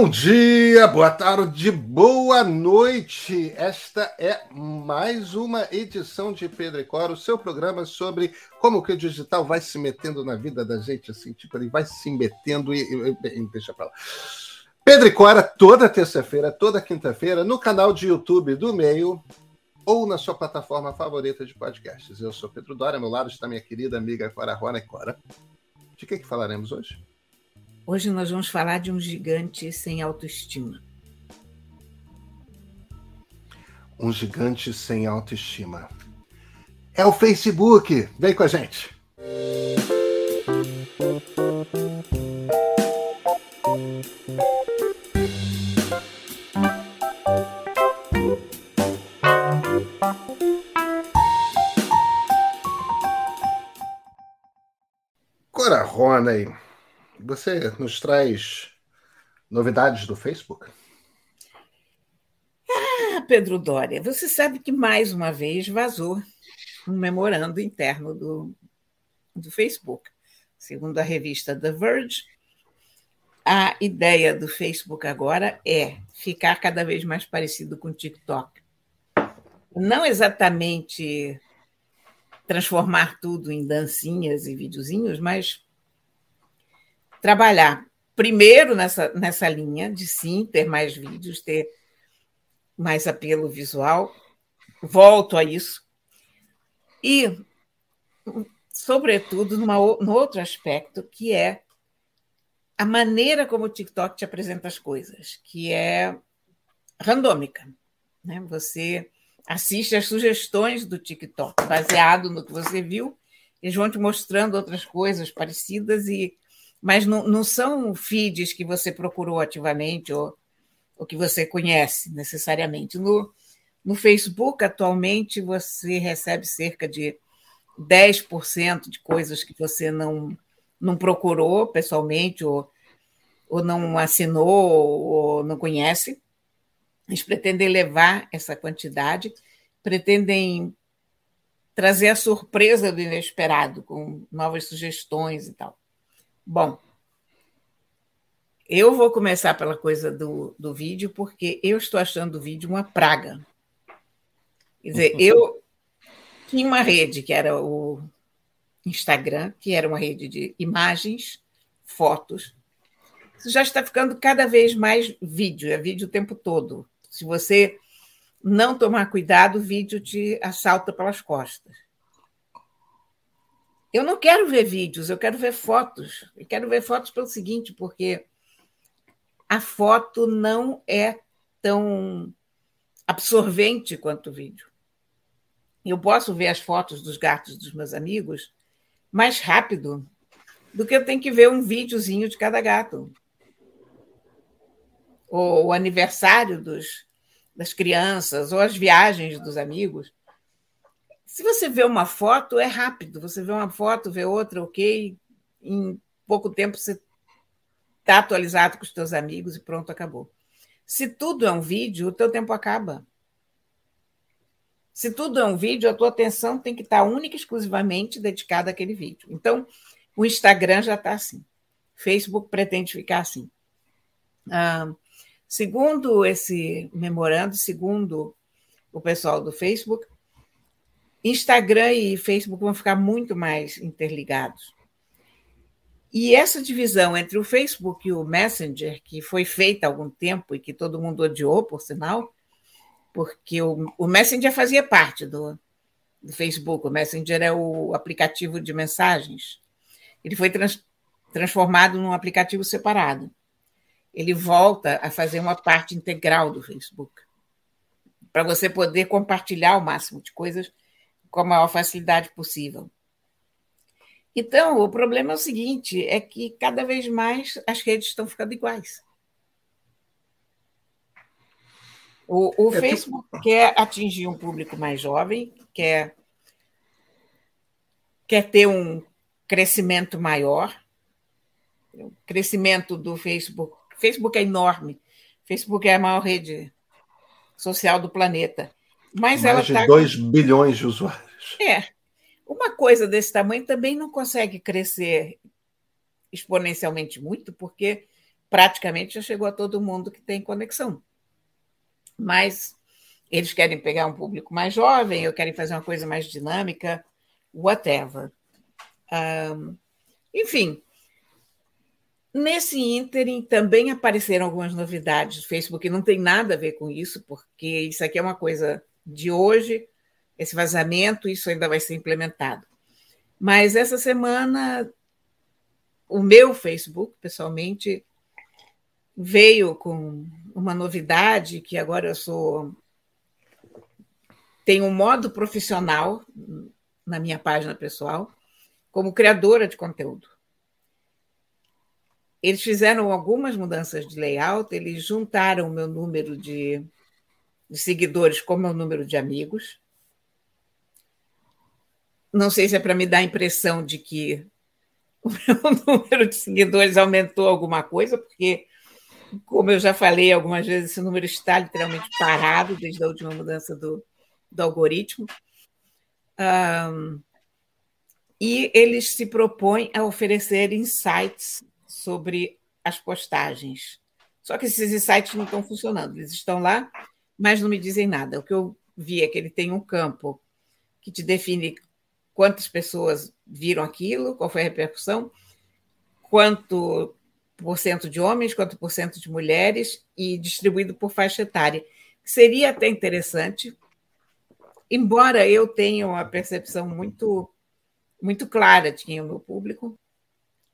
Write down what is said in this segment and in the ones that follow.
Bom dia, boa tarde, boa noite. Esta é mais uma edição de Pedro e Cora, o seu programa sobre como que o digital vai se metendo na vida da gente, assim, tipo, ele vai se metendo e, e, e deixa pra lá. Pedro e Cora, toda terça-feira, toda quinta-feira, no canal de YouTube do Meio ou na sua plataforma favorita de podcasts. Eu sou Pedro Dória, ao meu lado está minha querida amiga Cora Rona e Cora. De que, que falaremos hoje? Hoje nós vamos falar de um gigante sem autoestima. Um gigante sem autoestima. É o Facebook. Vem com a gente. Cora Rona aí. Você nos traz novidades do Facebook? Ah, Pedro Dória, você sabe que mais uma vez vazou um memorando interno do, do Facebook. Segundo a revista The Verge, a ideia do Facebook agora é ficar cada vez mais parecido com o TikTok. Não exatamente transformar tudo em dancinhas e videozinhos, mas trabalhar primeiro nessa, nessa linha de sim, ter mais vídeos, ter mais apelo visual. Volto a isso. E, sobretudo, numa, no outro aspecto, que é a maneira como o TikTok te apresenta as coisas, que é randômica. Né? Você assiste as sugestões do TikTok, baseado no que você viu, eles vão te mostrando outras coisas parecidas e mas não, não são feeds que você procurou ativamente ou, ou que você conhece necessariamente. No, no Facebook, atualmente, você recebe cerca de 10% de coisas que você não, não procurou pessoalmente ou, ou não assinou ou não conhece. Eles pretendem levar essa quantidade, pretendem trazer a surpresa do inesperado, com novas sugestões e tal. Bom, eu vou começar pela coisa do, do vídeo, porque eu estou achando o vídeo uma praga. Quer dizer, eu tinha uma rede que era o Instagram, que era uma rede de imagens, fotos. Isso já está ficando cada vez mais vídeo, é vídeo o tempo todo. Se você não tomar cuidado, o vídeo te assalta pelas costas. Eu não quero ver vídeos, eu quero ver fotos. Eu quero ver fotos pelo seguinte, porque a foto não é tão absorvente quanto o vídeo. Eu posso ver as fotos dos gatos dos meus amigos mais rápido do que eu tenho que ver um videozinho de cada gato. Ou o aniversário dos, das crianças, ou as viagens dos amigos. Se você vê uma foto, é rápido. Você vê uma foto, vê outra, ok. Em pouco tempo você está atualizado com os teus amigos e pronto, acabou. Se tudo é um vídeo, o teu tempo acaba. Se tudo é um vídeo, a tua atenção tem que estar única e exclusivamente dedicada àquele vídeo. Então, o Instagram já está assim. Facebook pretende ficar assim. Segundo esse memorando, segundo o pessoal do Facebook, Instagram e Facebook vão ficar muito mais interligados. E essa divisão entre o Facebook e o Messenger, que foi feita há algum tempo e que todo mundo odiou, por sinal, porque o, o Messenger fazia parte do, do, Facebook, o Messenger é o aplicativo de mensagens. Ele foi trans, transformado num aplicativo separado. Ele volta a fazer uma parte integral do Facebook, para você poder compartilhar o máximo de coisas com a maior facilidade possível. Então, o problema é o seguinte: é que cada vez mais as redes estão ficando iguais. O, o é Facebook que... quer atingir um público mais jovem, quer, quer ter um crescimento maior. O crescimento do Facebook. Facebook é enorme. Facebook é a maior rede social do planeta. Mas Mais de tá... 2 bilhões de usuários. É. Uma coisa desse tamanho também não consegue crescer exponencialmente muito, porque praticamente já chegou a todo mundo que tem conexão. Mas eles querem pegar um público mais jovem, ou querem fazer uma coisa mais dinâmica, whatever. Um, enfim, nesse ínterim também apareceram algumas novidades. O Facebook não tem nada a ver com isso, porque isso aqui é uma coisa de hoje, esse vazamento, isso ainda vai ser implementado. Mas essa semana, o meu Facebook, pessoalmente, veio com uma novidade que agora eu sou. Tenho um modo profissional na minha página pessoal, como criadora de conteúdo. Eles fizeram algumas mudanças de layout, eles juntaram o meu número de, de seguidores com o meu número de amigos. Não sei se é para me dar a impressão de que o meu número de seguidores aumentou alguma coisa, porque, como eu já falei algumas vezes, esse número está literalmente parado desde a última mudança do, do algoritmo. Um, e eles se propõem a oferecer insights sobre as postagens. Só que esses insights não estão funcionando, eles estão lá, mas não me dizem nada. O que eu vi é que ele tem um campo que te define quantas pessoas viram aquilo, qual foi a repercussão, quanto por cento de homens, quanto por cento de mulheres, e distribuído por faixa etária. Seria até interessante, embora eu tenha uma percepção muito, muito clara de quem é o meu público,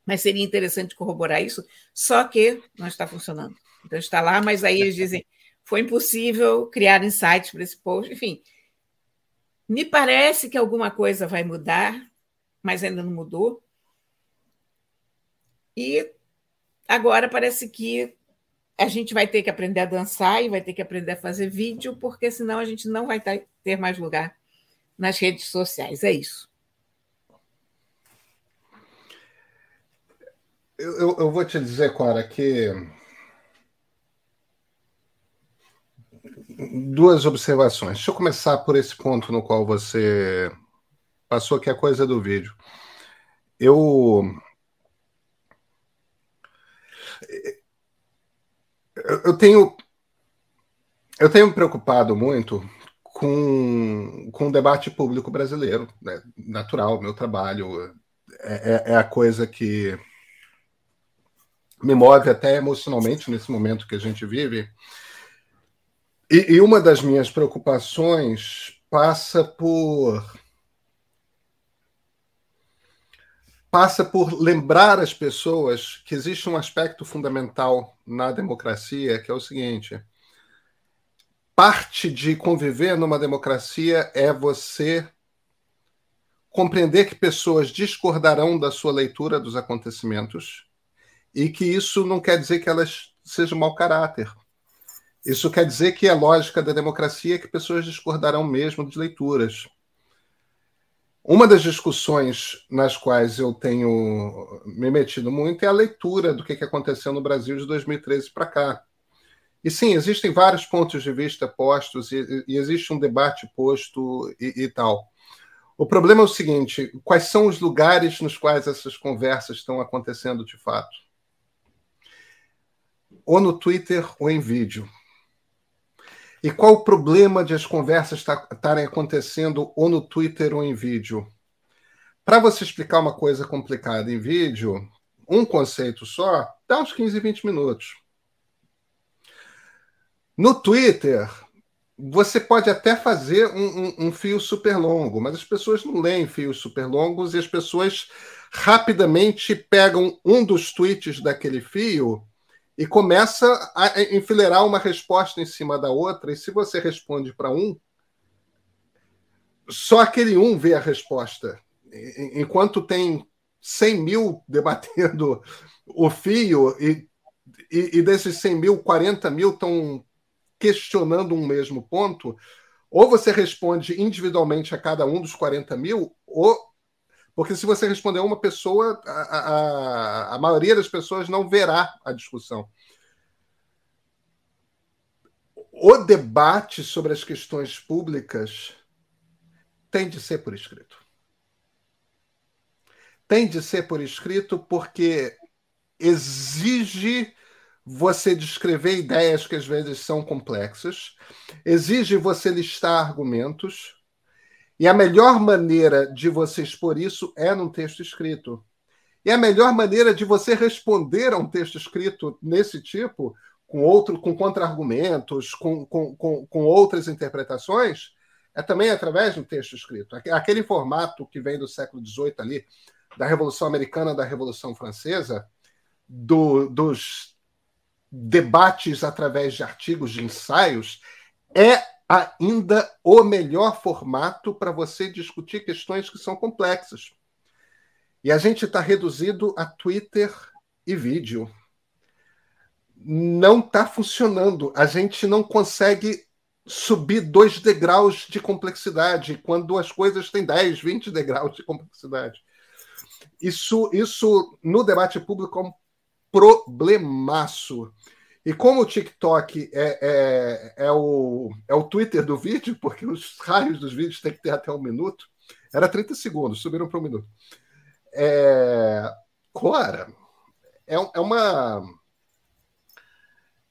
mas seria interessante corroborar isso, só que não está funcionando. Então está lá, mas aí eles dizem foi impossível criar insights para esse post, enfim. Me parece que alguma coisa vai mudar, mas ainda não mudou. E agora parece que a gente vai ter que aprender a dançar e vai ter que aprender a fazer vídeo, porque senão a gente não vai ter mais lugar nas redes sociais. É isso. Eu, eu, vou te dizer, Cora, que duas observações. Deixa eu começar por esse ponto no qual você passou, que é a coisa do vídeo. Eu. Eu tenho. Eu tenho me preocupado muito com, com o debate público brasileiro. Né? Natural, meu trabalho é, é, é a coisa que me move até emocionalmente nesse momento que a gente vive. E, e uma das minhas preocupações passa por passa por lembrar as pessoas que existe um aspecto fundamental na democracia, que é o seguinte: parte de conviver numa democracia é você compreender que pessoas discordarão da sua leitura dos acontecimentos e que isso não quer dizer que elas sejam mau caráter. Isso quer dizer que a lógica da democracia é que pessoas discordarão mesmo de leituras. Uma das discussões nas quais eu tenho me metido muito é a leitura do que aconteceu no Brasil de 2013 para cá. E sim, existem vários pontos de vista postos e, e existe um debate posto e, e tal. O problema é o seguinte: quais são os lugares nos quais essas conversas estão acontecendo de fato? ou no Twitter ou em vídeo. E qual o problema de as conversas estarem acontecendo ou no Twitter ou em vídeo? Para você explicar uma coisa complicada em vídeo, um conceito só, dá uns 15, 20 minutos. No Twitter, você pode até fazer um, um, um, fio super longo, mas as pessoas não leem fios super longos e as pessoas rapidamente pegam um dos tweets daquele fio e começa a enfileirar uma resposta em cima da outra, e se você responde para um, só aquele um vê a resposta. Enquanto tem 100 mil debatendo o fio, e, e, e desses 100 mil, 40 mil estão questionando um mesmo ponto, ou você responde individualmente a cada um dos 40 mil, ou porque se você responder uma pessoa, a, a, a maioria das pessoas não verá a discussão. O debate sobre as questões públicas tem de ser por escrito. Tem de ser por escrito porque exige você descrever ideias que às vezes são complexas, exige você listar argumentos, e a melhor maneira de você expor isso é num texto escrito. E a melhor maneira de você responder a um texto escrito nesse tipo, com outro, com contra-argumentos, com, com, com, com outras interpretações, é também através do texto escrito. Aquele formato que vem do século XVIII ali, da Revolução Americana, da Revolução Francesa, do, dos debates através de artigos, de ensaios, é ainda o melhor formato para você discutir questões que são complexas. E a gente está reduzido a Twitter e vídeo. Não está funcionando. A gente não consegue subir dois degraus de complexidade quando as coisas têm 10, 20 degraus de complexidade. Isso, isso no debate público é um problemaço. E como o TikTok é, é, é, o, é o Twitter do vídeo, porque os raios dos vídeos tem que ter até um minuto, era 30 segundos, subiram para um minuto. É, Cora, é, é, uma,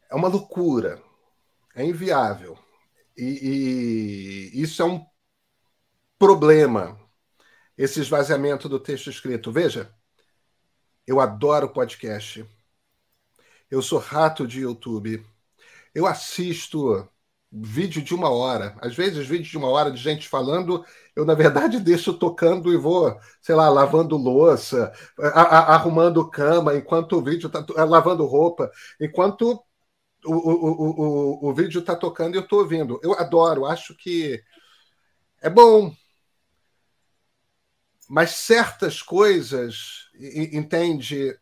é uma loucura, é inviável. E, e isso é um problema, esse esvaziamento do texto escrito. Veja, eu adoro podcast. Eu sou rato de YouTube. Eu assisto vídeo de uma hora. Às vezes, vídeo de uma hora de gente falando, eu, na verdade, deixo tocando e vou, sei lá, lavando louça, arrumando cama, enquanto o vídeo está lavando roupa, enquanto o, o, o, o vídeo está tocando e eu estou ouvindo. Eu adoro, acho que é bom. Mas certas coisas, entende?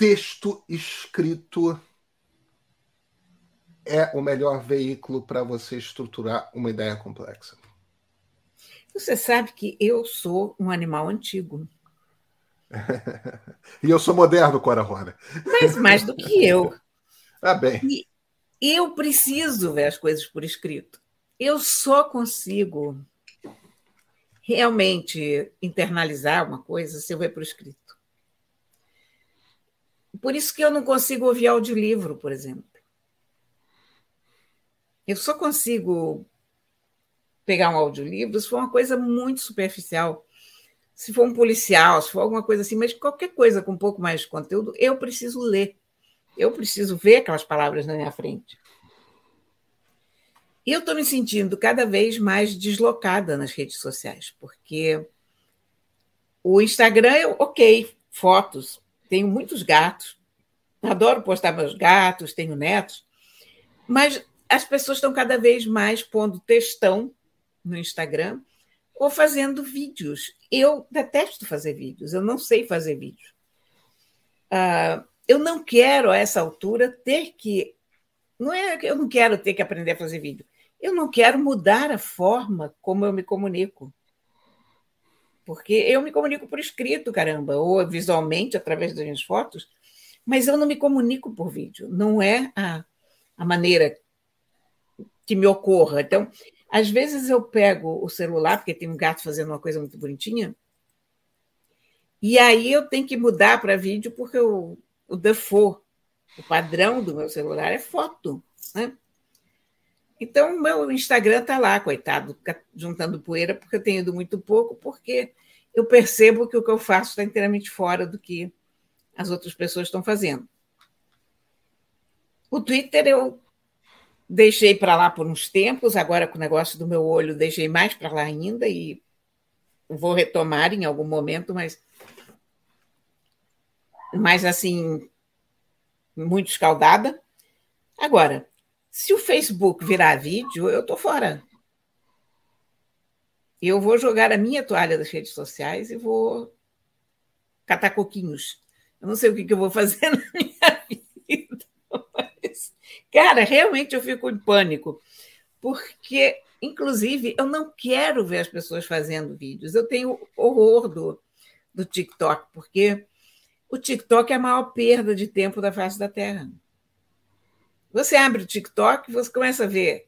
Texto escrito é o melhor veículo para você estruturar uma ideia complexa. Você sabe que eu sou um animal antigo. e eu sou moderno, Cora Rona. Mas mais do que eu. Ah, bem. E eu preciso ver as coisas por escrito. Eu só consigo realmente internalizar uma coisa se eu ver por escrito. Por isso que eu não consigo ouvir audiolivro, por exemplo. Eu só consigo pegar um audiolivro se for uma coisa muito superficial se for um policial, se for alguma coisa assim, mas qualquer coisa com um pouco mais de conteúdo, eu preciso ler. Eu preciso ver aquelas palavras na minha frente. E eu estou me sentindo cada vez mais deslocada nas redes sociais, porque o Instagram, ok, fotos, tenho muitos gatos, adoro postar meus gatos, tenho netos, mas as pessoas estão cada vez mais pondo textão no Instagram ou fazendo vídeos. Eu detesto fazer vídeos, eu não sei fazer vídeos. Uh, eu não quero, a essa altura, ter que. Não é que eu não quero ter que aprender a fazer vídeo. Eu não quero mudar a forma como eu me comunico. Porque eu me comunico por escrito, caramba, ou visualmente, através das minhas fotos, mas eu não me comunico por vídeo. Não é a, a maneira que me ocorra. Então, às vezes eu pego o celular, porque tem um gato fazendo uma coisa muito bonitinha, e aí eu tenho que mudar para vídeo, porque o, o default, o padrão do meu celular é foto. Né? Então, meu Instagram está lá, coitado, juntando poeira, porque eu tenho ido muito pouco, porque eu percebo que o que eu faço está inteiramente fora do que as outras pessoas estão fazendo. O Twitter eu Deixei para lá por uns tempos, agora com o negócio do meu olho, deixei mais para lá ainda e vou retomar em algum momento, mas mas assim muito escaldada. Agora, se o Facebook virar vídeo, eu tô fora. Eu vou jogar a minha toalha das redes sociais e vou catar coquinhos. Eu não sei o que, que eu vou fazer na minha vida. Cara, realmente eu fico em pânico, porque, inclusive, eu não quero ver as pessoas fazendo vídeos. Eu tenho horror do, do TikTok, porque o TikTok é a maior perda de tempo da face da Terra. Você abre o TikTok, você começa a ver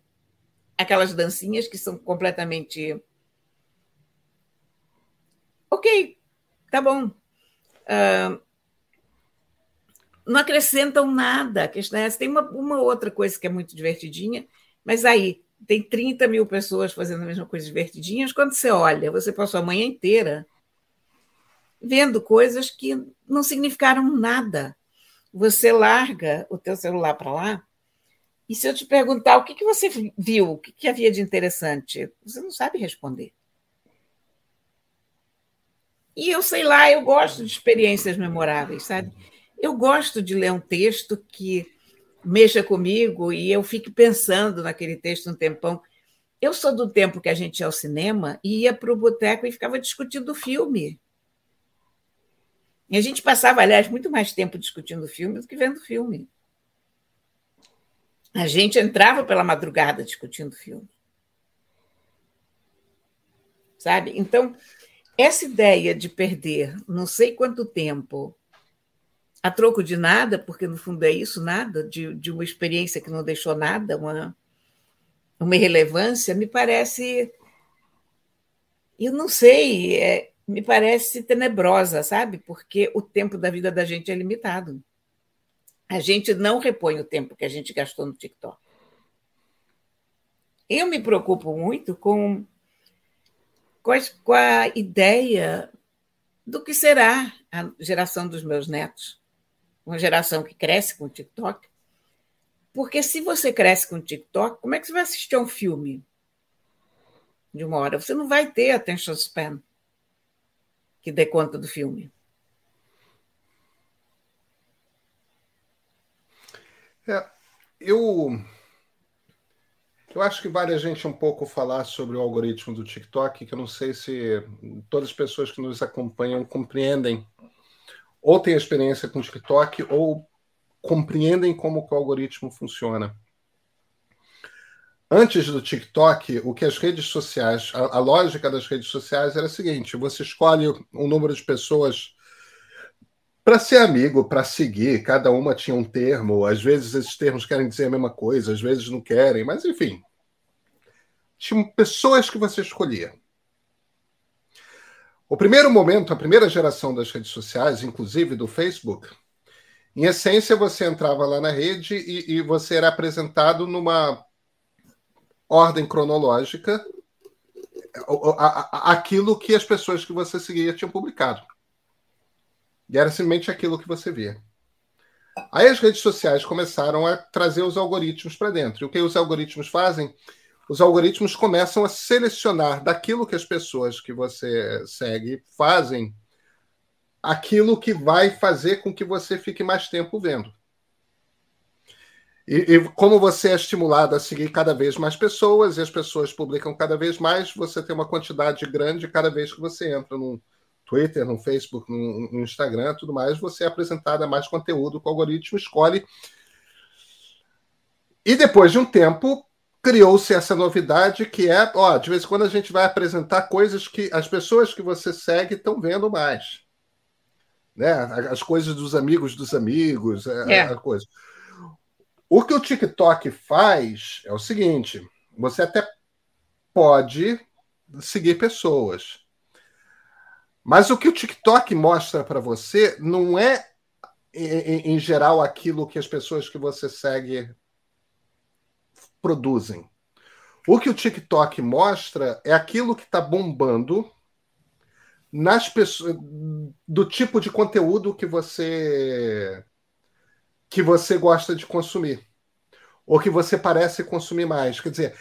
aquelas dancinhas que são completamente. Ok, tá bom. Uh, não acrescentam nada. A questão é essa. Tem uma, uma outra coisa que é muito divertidinha, mas aí tem 30 mil pessoas fazendo a mesma coisa divertidinhas. Quando você olha, você passou a manhã inteira vendo coisas que não significaram nada. Você larga o teu celular para lá e se eu te perguntar o que, que você viu, o que, que havia de interessante, você não sabe responder. E eu sei lá, eu gosto de experiências memoráveis, sabe? Eu gosto de ler um texto que mexa comigo e eu fique pensando naquele texto um tempão. Eu sou do tempo que a gente ia ao cinema e ia para o boteco e ficava discutindo o filme. E a gente passava, aliás, muito mais tempo discutindo o filme do que vendo o filme. A gente entrava pela madrugada discutindo filme. Sabe? Então, essa ideia de perder não sei quanto tempo a troco de nada, porque no fundo é isso, nada, de, de uma experiência que não deixou nada, uma, uma irrelevância, me parece. Eu não sei, é, me parece tenebrosa, sabe? Porque o tempo da vida da gente é limitado. A gente não repõe o tempo que a gente gastou no TikTok. Eu me preocupo muito com, com a ideia do que será a geração dos meus netos uma geração que cresce com o TikTok. Porque se você cresce com o TikTok, como é que você vai assistir a um filme de uma hora? Você não vai ter attention span que dê conta do filme. É, eu eu acho que vale a gente um pouco falar sobre o algoritmo do TikTok, que eu não sei se todas as pessoas que nos acompanham compreendem ou têm experiência com TikTok ou compreendem como o algoritmo funciona. Antes do TikTok, o que as redes sociais, a, a, lógica das redes sociais era a seguinte: você escolhe um número de pessoas para ser amigo, para seguir, cada uma tinha um termo, às vezes esses termos querem dizer a mesma coisa, às vezes não querem, mas enfim. Tinham pessoas que você escolhia. O primeiro momento, a primeira geração das redes sociais, inclusive do Facebook, em essência, você entrava lá na rede e, e você era apresentado numa ordem cronológica aquilo que as pessoas que você seguia tinham publicado. E era simplesmente aquilo que você via. Aí as redes sociais começaram a trazer os algoritmos para dentro. E o que os algoritmos fazem? os algoritmos começam a selecionar daquilo que as pessoas que você segue fazem aquilo que vai fazer com que você fique mais tempo vendo. E, e, como você é estimulado a seguir cada vez mais pessoas e as pessoas publicam cada vez mais, você tem uma quantidade grande cada vez que você entra no Twitter, no Facebook, no, no Instagram, tudo mais, você é apresentado a mais conteúdo que o algoritmo escolhe. E depois de um tempo, criou-se essa novidade que é, ó, de vez em quando a gente vai apresentar coisas que as pessoas que você segue estão vendo mais. Né? As coisas dos amigos dos amigos, é. a, coisa. O que o TikTok faz é o seguinte: você até pode seguir pessoas. Mas o que o TikTok mostra para você não é, em, em, geral, aquilo que as pessoas que você segue produzem. O que o TikTok mostra é aquilo que está bombando nas pessoas do tipo de conteúdo que você que você gosta de consumir ou que você parece consumir mais. Quer dizer,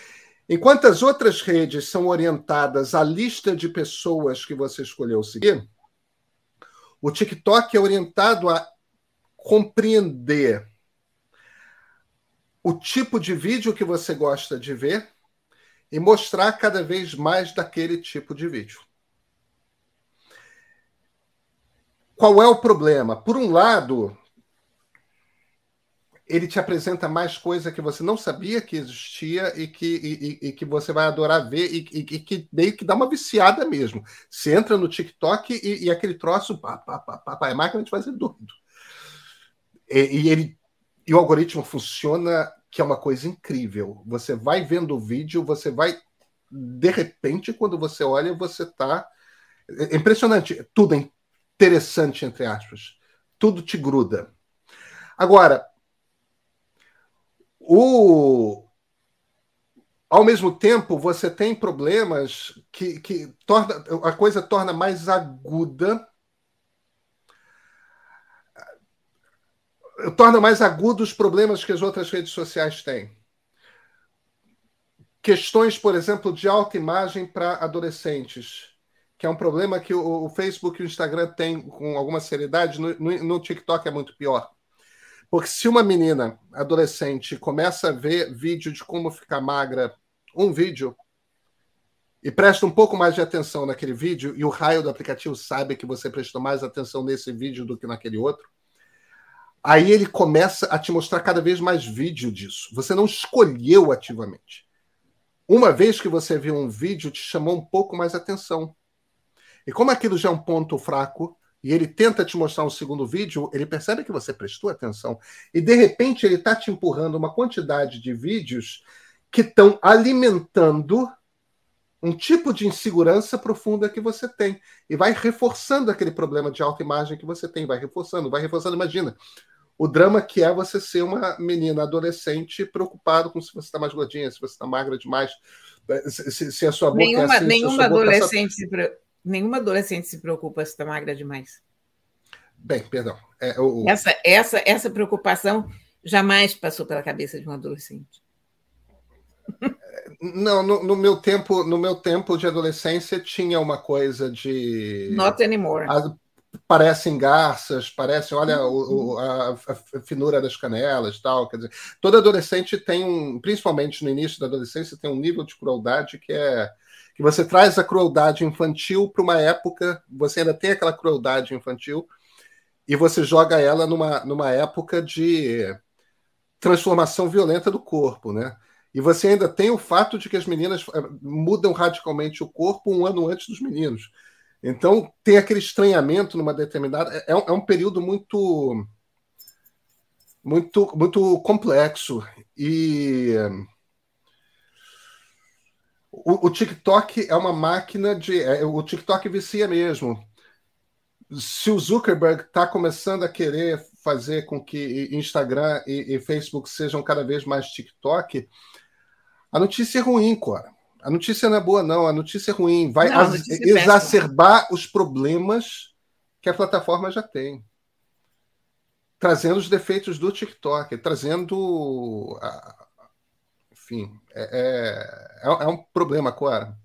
enquanto as outras redes são orientadas à lista de pessoas que você escolheu seguir, o TikTok é orientado a compreender o tipo de vídeo que você gosta de ver e mostrar cada vez mais daquele tipo de vídeo. Qual é o problema? Por um lado, ele te apresenta mais coisa que você não sabia que existia e que, e, e que você vai adorar ver e, e, que meio que dá uma viciada mesmo. Você entra no TikTok e, aquele troço, pá, pá, pá, pá, é máquina de fazer doido. E, ele e o algoritmo funciona, que é uma coisa incrível. Você vai vendo o vídeo, você vai. De repente, quando você olha, você está. É impressionante. Tudo é interessante, entre aspas. Tudo te gruda. Agora, o, ao mesmo tempo, você tem problemas que, que torna, a coisa torna mais aguda. Torna mais agudos os problemas que as outras redes sociais têm. Questões, por exemplo, de autoimagem para adolescentes, que é um problema que o, o, Facebook e o Instagram têm com alguma seriedade, no, no, no TikTok é muito pior. Porque se uma menina adolescente começa a ver vídeo de como ficar magra, um vídeo, e presta um pouco mais de atenção naquele vídeo, e o raio do aplicativo sabe que você prestou mais atenção nesse vídeo do que naquele outro, aí ele começa a te mostrar cada vez mais vídeo disso. Você não escolheu ativamente. Uma vez que você viu um vídeo, te chamou um pouco mais atenção. E como aquilo já é um ponto fraco, e ele tenta te mostrar um segundo vídeo, ele percebe que você prestou atenção. E de repente ele está te empurrando uma quantidade de vídeos que estão alimentando um tipo de insegurança profunda que você tem. E vai reforçando aquele problema de autoimagem que você tem, vai reforçando, vai reforçando. Imagina o drama que é você ser uma menina adolescente preocupado com se você está mais gordinha, se você está magra demais, se, se, a sua boca nenhuma, é assim. Nenhuma adolescente nenhuma adolescente se preocupa se está magra demais. Bem, perdão. É, o... essa, essa, essa preocupação jamais passou pela cabeça de um adolescente. Não, no, no, meu tempo, no meu tempo de adolescência tinha uma coisa de. Not anymore. A, parecem garças, parecem, olha, o, o, a, a, finura das canelas, tal. Quer dizer, todo adolescente tem um, principalmente no início da adolescência, tem um nível de crueldade que é que você traz a crueldade infantil para uma época, você ainda tem aquela crueldade infantil, e você joga ela numa, numa época de transformação violenta do corpo, né? E você ainda tem o fato de que as meninas eh, mudam radicalmente o corpo um ano antes dos meninos. Então, tem aquele estranhamento numa determinada. É, é um período muito. Muito, muito complexo. E o, o, TikTok é uma máquina de. É, o TikTok vicia mesmo. Se o Zuckerberg está começando a querer fazer com que Instagram e, e, Facebook sejam cada vez mais TikTok, a notícia é ruim, cara. A notícia não é boa, não. A notícia é ruim. Vai não, é exacerbar os problemas que a plataforma já tem. Trazendo os defeitos do TikTok, trazendo a, enfim, é, é, é, um problema, Cora.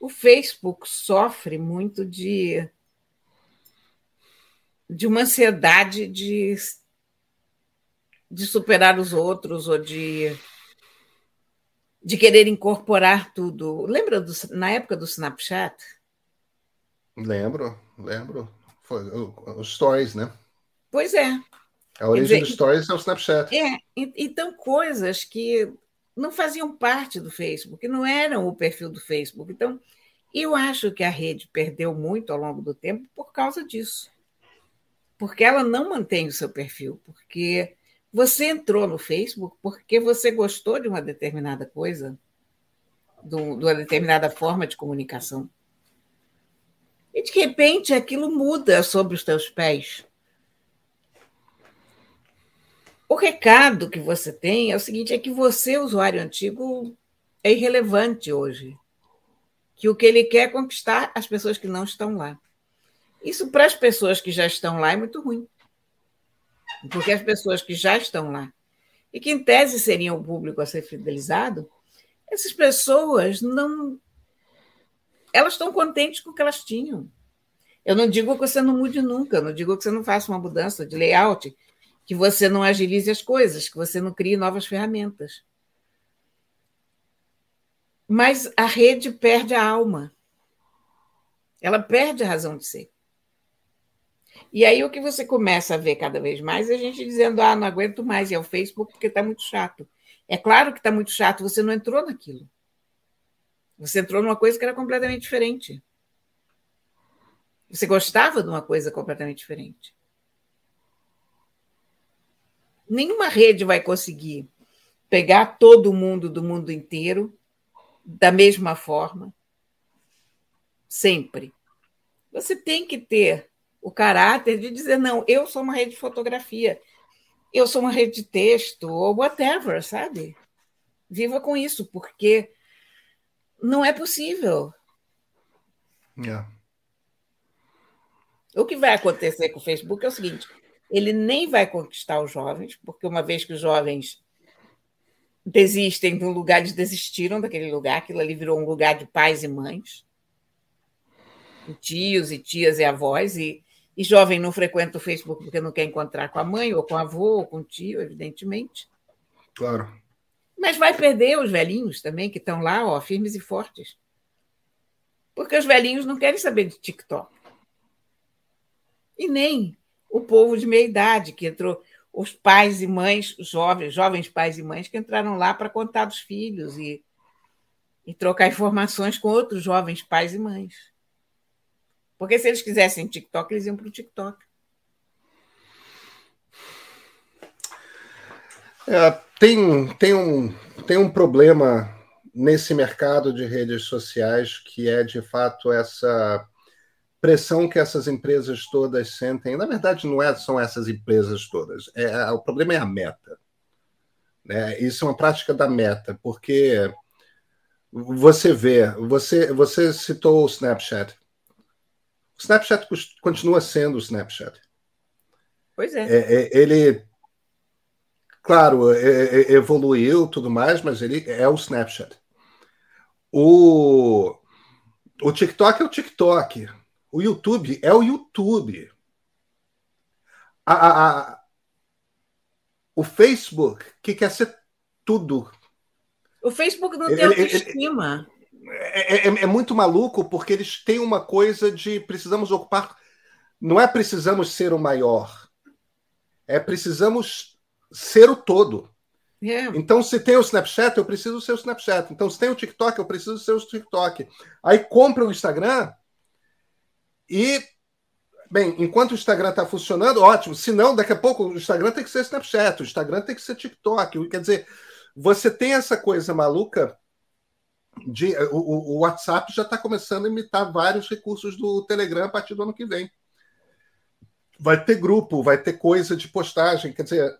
O Facebook sofre muito de, de uma ansiedade de, de superar os outros ou de, de querer incorporar tudo. Lembra do, na época do Snapchat? Lembro, lembro. Foi os stories, né? Pois é. A origem dos stories é o Snapchat. É, então coisas que não faziam parte do Facebook, não eram o perfil do Facebook. Então, eu acho que a rede perdeu muito ao longo do tempo por causa disso. Porque ela não mantém o seu perfil, porque você entrou no Facebook porque você gostou de uma determinada coisa, de uma determinada forma de comunicação. E de repente aquilo muda sobre os teus pés. O recado que você tem é o seguinte: é que você, usuário antigo, é irrelevante hoje. Que o que ele quer é conquistar as pessoas que não estão lá. Isso para as pessoas que já estão lá é muito ruim. Porque as pessoas que já estão lá, e que em tese seriam o público a ser fidelizado, essas pessoas não. Elas estão contentes com o que elas tinham. Eu não digo que você não mude nunca, não digo que você não faça uma mudança de layout, que você não agilize as coisas, que você não crie novas ferramentas. Mas a rede perde a alma. Ela perde a razão de ser. E aí o que você começa a ver cada vez mais é a gente dizendo: ah, não aguento mais, e é o Facebook porque está muito chato. É claro que está muito chato, você não entrou naquilo. Você entrou numa coisa que era completamente diferente. Você gostava de uma coisa completamente diferente nenhuma rede vai conseguir pegar todo mundo do mundo inteiro da mesma forma, sempre. Você tem que ter o caráter de dizer: não, eu sou uma rede de fotografia. eu sou uma rede de texto ou whatever, sabe? Viva com isso, porque não é possível. Yeah. O que vai acontecer com o Facebook é o seguinte: ele nem vai conquistar os jovens, porque uma vez que os jovens desistem de um lugar, eles desistiram daquele lugar, aquilo ali virou um lugar de pais e mães, tios e tias e avós, e, e jovem não frequenta o Facebook porque não quer encontrar com a mãe, ou com o avô, ou com o tio, evidentemente. Claro. Mas vai perder os velhinhos também, que estão lá, ó, firmes e fortes. Porque os velhinhos não querem saber de TikTok. E nem o povo de meia idade, que entrou, os pais e mães, jovens, jovens pais e mães que entraram lá para contar dos filhos e, e trocar informações com outros jovens pais e mães. Porque se eles quisessem TikTok, eles iam para o TikTok. É, tem, tem, um, tem um problema nesse mercado de redes sociais que é, de fato, essa pressão que essas empresas todas sentem. Na verdade, não é, são essas empresas todas. É, o problema é a meta. Né? Isso é uma prática da meta, porque você vê, você, você citou o Snapchat. O Snapchat continua sendo o Snapchat. Pois é. é, é ele, claro, é, é, evoluiu tudo mais, mas ele é o Snapchat. O, o TikTok é o TikTok. O YouTube é o YouTube. A, a, a, o Facebook, que quer ser tudo. O Facebook não ele, tem autoestima. É, é, é, muito maluco porque eles têm uma coisa de precisamos ocupar. Não é precisamos ser o maior, é precisamos ser o todo. É. Então, se tem o Snapchat, eu preciso ser o Snapchat. Então, se tem o TikTok, eu preciso ser o TikTok. Aí compra o Instagram e, bem, enquanto o Instagram está funcionando, ótimo. Se não, daqui a pouco o Instagram tem que ser Snapchat, o Instagram tem que ser TikTok. Quer dizer, você tem essa coisa maluca de. O, o WhatsApp já está começando a imitar vários recursos do Telegram a partir do ano que vem. Vai ter grupo, vai ter coisa de postagem. Quer dizer,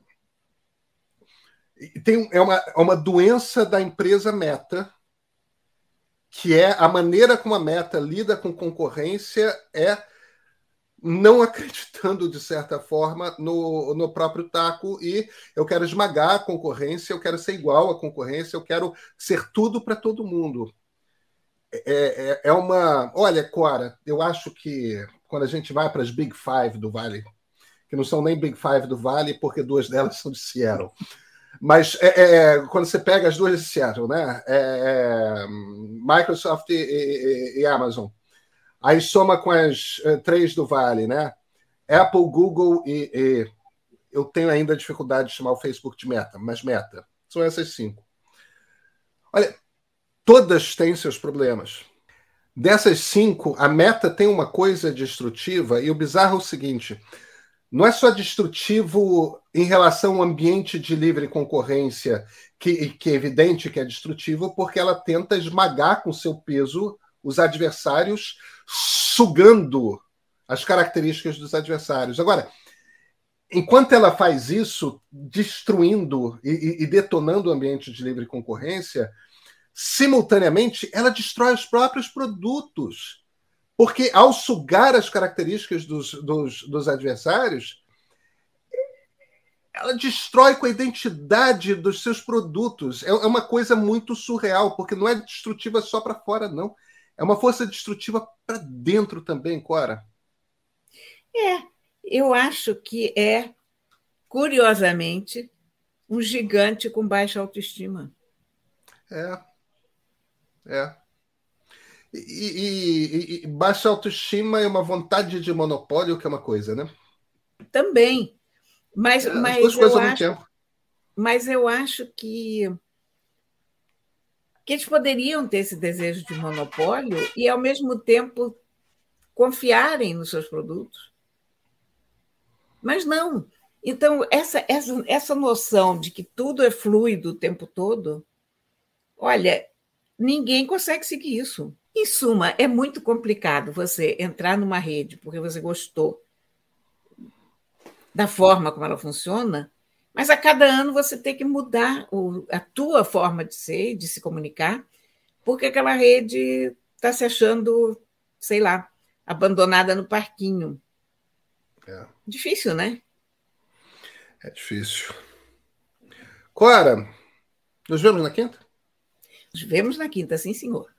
tem, é, uma, é uma doença da empresa Meta, que é a maneira como a Meta lida com concorrência é não acreditando, de certa forma, no, no próprio taco e eu quero esmagar a concorrência, eu quero ser igual à concorrência, eu quero ser tudo para todo mundo. É, é, é, uma. Olha, Cora, eu acho que quando a gente vai para as Big Five do Vale, que não são nem Big Five do Vale, porque duas delas são de Seattle. Mas é, é, é, quando você pega as duas de Seattle, né? É, é Microsoft e, e, e, Amazon. Aí soma com as uh, três do Vale, né? Apple, Google e, e, eu tenho ainda dificuldade de chamar o Facebook de meta, mas meta. São essas cinco. Olha, todas têm seus problemas. Dessas cinco, a meta tem uma coisa destrutiva, e o bizarro é o seguinte: não é só destrutivo em relação ao ambiente de livre concorrência, que, que é evidente que é destrutivo, porque ela tenta esmagar com seu peso os adversários, sugando as características dos adversários. Agora, enquanto ela faz isso, destruindo e, e, detonando o ambiente de livre concorrência, simultaneamente ela destrói os próprios produtos. Porque ao sugar as características dos, dos, dos adversários, ela destrói com a identidade dos seus produtos. É, é uma coisa muito surreal, porque não é destrutiva só para fora, não. É uma força destrutiva para dentro também, Cora. É, eu acho que é, curiosamente, um gigante com baixa autoestima. É. É. E, e, e, baixa autoestima é uma vontade de monopólio, que é uma coisa, né? Também. Mas, é, mas, eu acho, mas eu acho que, que eles poderiam ter esse desejo de monopólio e, ao mesmo tempo, confiarem nos seus produtos. Mas não. Então, essa, essa, essa noção de que tudo é fluido o tempo todo, olha, ninguém consegue seguir isso. Em suma, é muito complicado você entrar numa rede porque você gostou da forma como ela funciona Mas a cada ano você tem que mudar a tua forma de ser, de se comunicar, porque aquela rede está se achando, sei lá, abandonada no parquinho. É. Difícil, né? É difícil. Cora, nos vemos na quinta? Nos vemos na quinta, sim, senhor.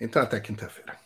Então, até quinta-feira.